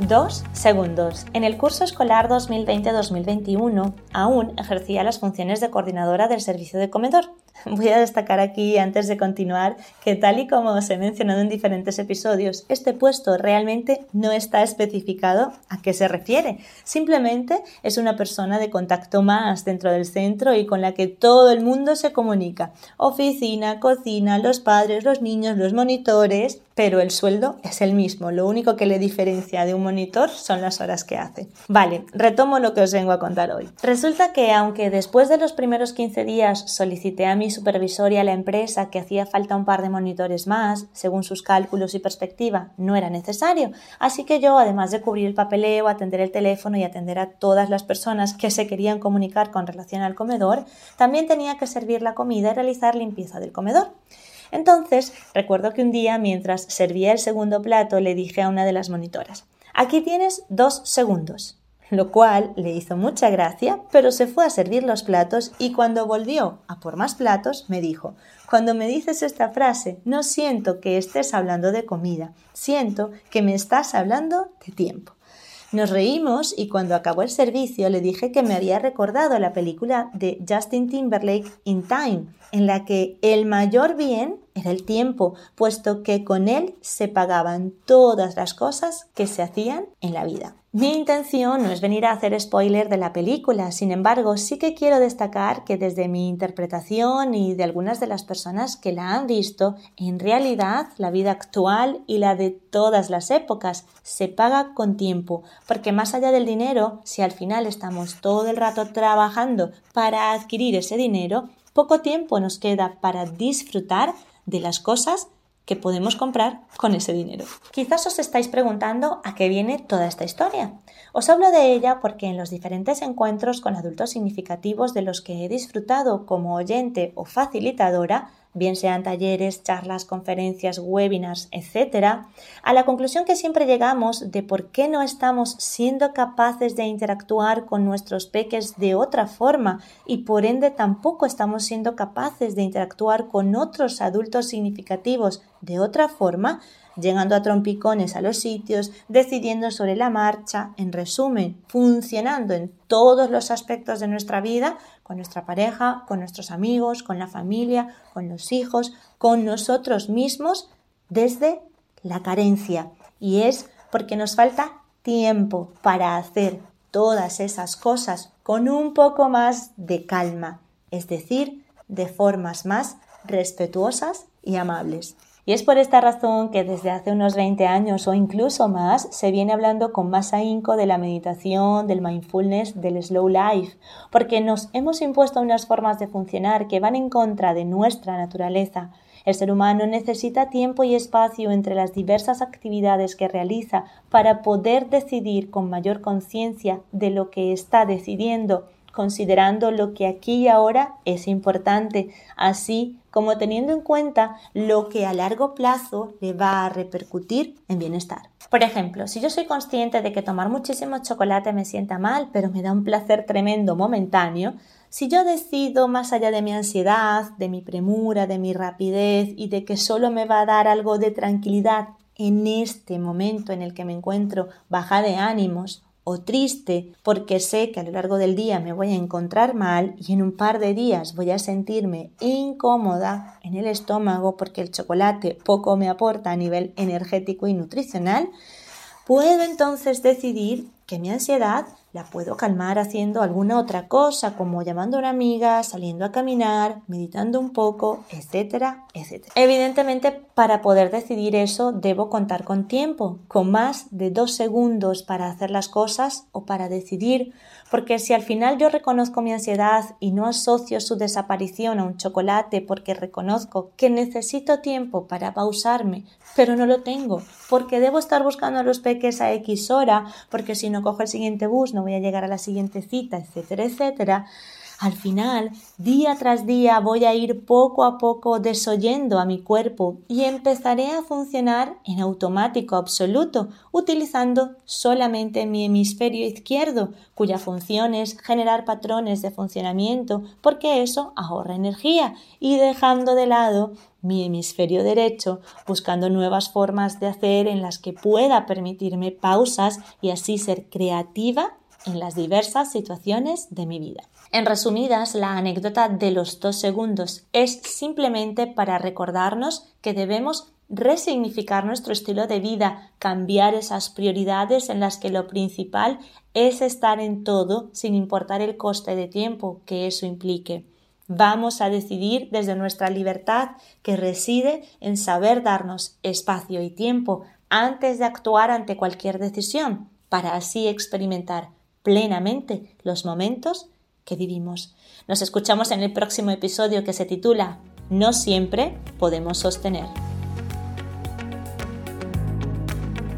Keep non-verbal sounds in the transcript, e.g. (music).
Dos segundos. En el curso escolar 2020-2021 aún ejercía las funciones de coordinadora del servicio de comedor. (laughs) Voy a destacar aquí, antes de continuar, que tal y como os he mencionado en diferentes episodios, este puesto realmente no está especificado a qué se refiere. Simplemente es una persona de contacto más dentro del centro y con la que todo el mundo se comunica. Oficina, cocina, los padres, los niños, los monitores, pero el sueldo es el mismo. Lo único que le diferencia de un monitor son las horas que hace. Vale, retomo lo que os vengo a contar hoy. Resulta que aunque después de los primeros 15 días solicité a mi supervisor y a la empresa que hacía falta un par de monitores más, según sus cálculos y perspectiva, no era necesario. Así que yo, además de cubrir el papeleo, atender el teléfono y atender a todas las personas que se querían comunicar con relación al comedor, también tenía que servir la comida y realizar limpieza del comedor. Entonces, recuerdo que un día, mientras servía el segundo plato, le dije a una de las monitoras, aquí tienes dos segundos, lo cual le hizo mucha gracia, pero se fue a servir los platos y cuando volvió a por más platos me dijo, cuando me dices esta frase, no siento que estés hablando de comida, siento que me estás hablando de tiempo. Nos reímos y cuando acabó el servicio le dije que me había recordado la película de Justin Timberlake In Time, en la que el mayor bien era el tiempo, puesto que con él se pagaban todas las cosas que se hacían en la vida. Mi intención no es venir a hacer spoiler de la película, sin embargo, sí que quiero destacar que desde mi interpretación y de algunas de las personas que la han visto, en realidad la vida actual y la de todas las épocas se paga con tiempo, porque más allá del dinero, si al final estamos todo el rato trabajando para adquirir ese dinero, poco tiempo nos queda para disfrutar de las cosas que podemos comprar con ese dinero. Quizás os estáis preguntando a qué viene toda esta historia. Os hablo de ella porque en los diferentes encuentros con adultos significativos de los que he disfrutado como oyente o facilitadora, bien sean talleres, charlas, conferencias, webinars, etc., a la conclusión que siempre llegamos de por qué no estamos siendo capaces de interactuar con nuestros peques de otra forma y por ende tampoco estamos siendo capaces de interactuar con otros adultos significativos de otra forma, llegando a trompicones a los sitios, decidiendo sobre la marcha, en resumen, funcionando en todos los aspectos de nuestra vida, con nuestra pareja, con nuestros amigos, con la familia, con los hijos, con nosotros mismos, desde la carencia. Y es porque nos falta tiempo para hacer todas esas cosas con un poco más de calma, es decir, de formas más respetuosas y amables. Y es por esta razón que desde hace unos 20 años o incluso más se viene hablando con más ahínco de la meditación, del mindfulness, del slow life, porque nos hemos impuesto unas formas de funcionar que van en contra de nuestra naturaleza. El ser humano necesita tiempo y espacio entre las diversas actividades que realiza para poder decidir con mayor conciencia de lo que está decidiendo considerando lo que aquí y ahora es importante, así como teniendo en cuenta lo que a largo plazo le va a repercutir en bienestar. Por ejemplo, si yo soy consciente de que tomar muchísimo chocolate me sienta mal, pero me da un placer tremendo momentáneo, si yo decido más allá de mi ansiedad, de mi premura, de mi rapidez y de que solo me va a dar algo de tranquilidad en este momento en el que me encuentro baja de ánimos o triste porque sé que a lo largo del día me voy a encontrar mal y en un par de días voy a sentirme incómoda en el estómago porque el chocolate poco me aporta a nivel energético y nutricional, puedo entonces decidir que mi ansiedad la puedo calmar haciendo alguna otra cosa, como llamando a una amiga, saliendo a caminar, meditando un poco, etcétera, etcétera. Evidentemente, para poder decidir eso, debo contar con tiempo, con más de dos segundos para hacer las cosas o para decidir, porque si al final yo reconozco mi ansiedad y no asocio su desaparición a un chocolate porque reconozco que necesito tiempo para pausarme, pero no lo tengo, porque debo estar buscando a los peques a X hora, porque si no cojo el siguiente bus no voy a llegar a la siguiente cita, etcétera, etcétera, Al final, día tras día voy a ir poco a poco desoyendo a mi cuerpo y empezaré a funcionar en automático absoluto, utilizando solamente mi hemisferio izquierdo, cuya función es generar patrones de funcionamiento, porque eso ahorra energía, y dejando de lado mi hemisferio derecho, buscando nuevas formas de hacer en las que pueda permitirme pausas y así ser creativa en las diversas situaciones de mi vida. En resumidas, la anécdota de los dos segundos es simplemente para recordarnos que debemos resignificar nuestro estilo de vida, cambiar esas prioridades en las que lo principal es estar en todo sin importar el coste de tiempo que eso implique. Vamos a decidir desde nuestra libertad que reside en saber darnos espacio y tiempo antes de actuar ante cualquier decisión, para así experimentar plenamente los momentos que vivimos. Nos escuchamos en el próximo episodio que se titula No siempre podemos sostener.